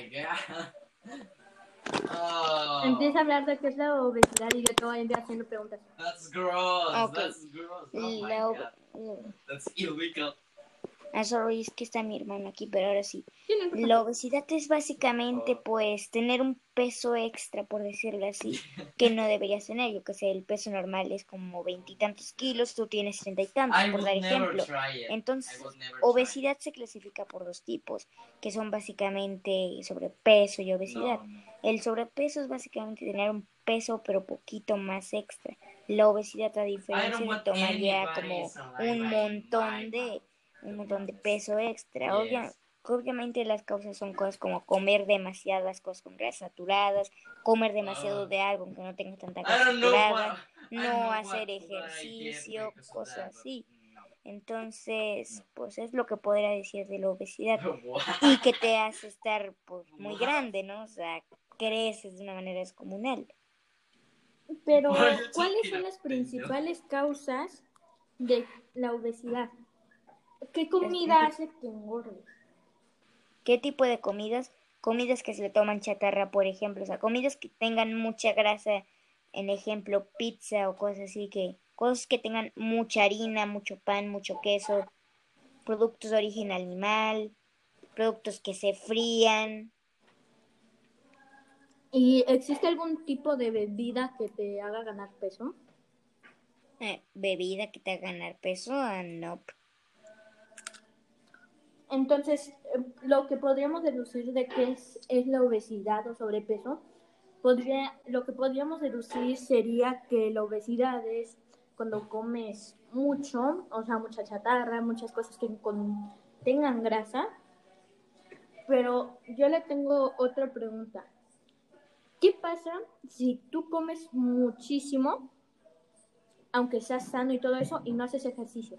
my god. Oh. Empieza a hablar de qué es la obesidad y yo te voy a ir haciendo preguntas. That's gross. Okay. That's gross. Oh my god. Eh. That's illegal. Ah, sorry, es que está mi hermano aquí, pero ahora sí. La obesidad es básicamente, pues, tener un peso extra, por decirlo así, que no deberías tener. Yo que sé, el peso normal es como veintitantos kilos, tú tienes treinta y tantos, I por dar ejemplo. Entonces, obesidad se clasifica por dos tipos, que son básicamente sobrepeso y obesidad. No, no. El sobrepeso es básicamente tener un peso, pero poquito más extra. La obesidad, a diferencia, de tomaría como un montón de un montón de peso extra. Yes. Obvia- obviamente las causas son cosas como comer demasiadas cosas con grasas saturadas, comer demasiado Ah. de algo aunque no tenga tanta I grasa saturada, don't no hacer ejercicio, cosas así. Entonces, pues es lo que podría decir de la obesidad What? y que te hace estar pues muy grande, ¿no? O sea, creces de una manera descomunal. Pero, ¿cuáles son las principales causas de la obesidad? ¿Qué comida hace que engordes? ¿Qué tipo de comidas? Comidas que se le toman chatarra, por ejemplo, o sea, comidas que tengan mucha grasa, en ejemplo, pizza o cosas así, que cosas que tengan mucha harina, mucho pan, mucho queso, productos de origen animal, productos que se frían. ¿Y existe algún tipo de bebida que te haga ganar peso? Eh, bebida que te haga ganar peso, ah, no. Entonces, eh, lo que podríamos deducir de qué es, la obesidad o sobrepeso, podría, lo que podríamos deducir sería que la obesidad es cuando comes mucho, o sea, mucha chatarra, muchas cosas que tengan grasa. Pero yo le tengo otra pregunta. ¿Qué pasa si tú comes muchísimo, aunque seas sano y todo eso, y no haces ejercicio?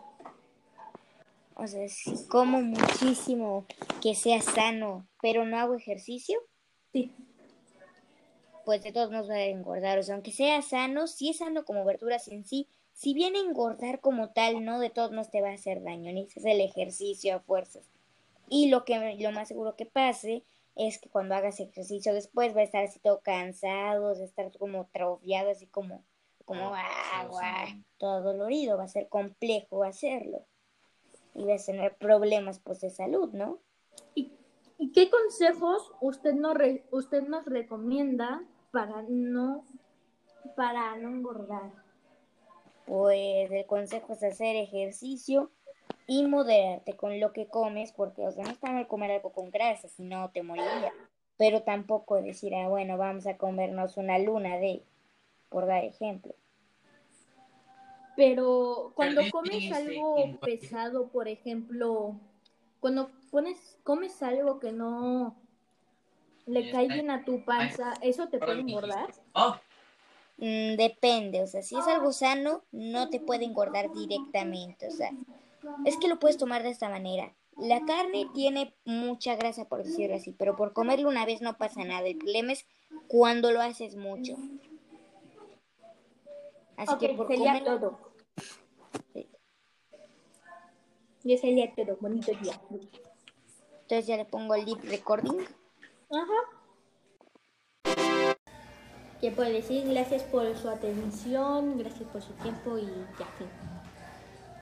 O sea, si como muchísimo que sea sano, pero no hago ejercicio, Sí. pues de todos modos va a engordar. O sea, aunque sea sano, si es sano como verduras en sí, si bien engordar como tal, no, de todos modos te va a hacer daño. Necesitas el ejercicio a fuerzas. Y lo que lo más seguro que pase es que cuando hagas ejercicio después va a estar así todo cansado, va a estar como atrofiado, así como, como ah, sad. todo dolorido, va a ser complejo hacerlo. Y vas a tener problemas pues de salud, ¿no? ¿Y, y qué consejos usted nos, re- usted nos recomienda para no, para no engordar? Pues el consejo es hacer ejercicio y moderarte con lo que comes, porque o sea, no está mal comer algo con grasa, si no te moriría. Pero tampoco decir, ah, bueno, vamos a comernos una luna de, por dar ejemplo. Pero cuando Pero comes algo pesado, por ejemplo, cuando pones, comes algo que no le cae bien a tu panza, ¿eso te puede engordar? Oh, Mm, depende, o sea, si es algo sano, no te puede engordar directamente, o sea, es que lo puedes tomar de esta manera. La carne tiene mucha grasa, por decirlo así, pero por comerlo una vez no pasa nada. El problema es cuando lo haces mucho. Así que por sería comer... todo. Sí. Y sería todo. Bonito día. Entonces ya le pongo el lip recording. Ajá. ¿Qué puedo decir? Gracias por su atención, gracias por su tiempo y ya. fin.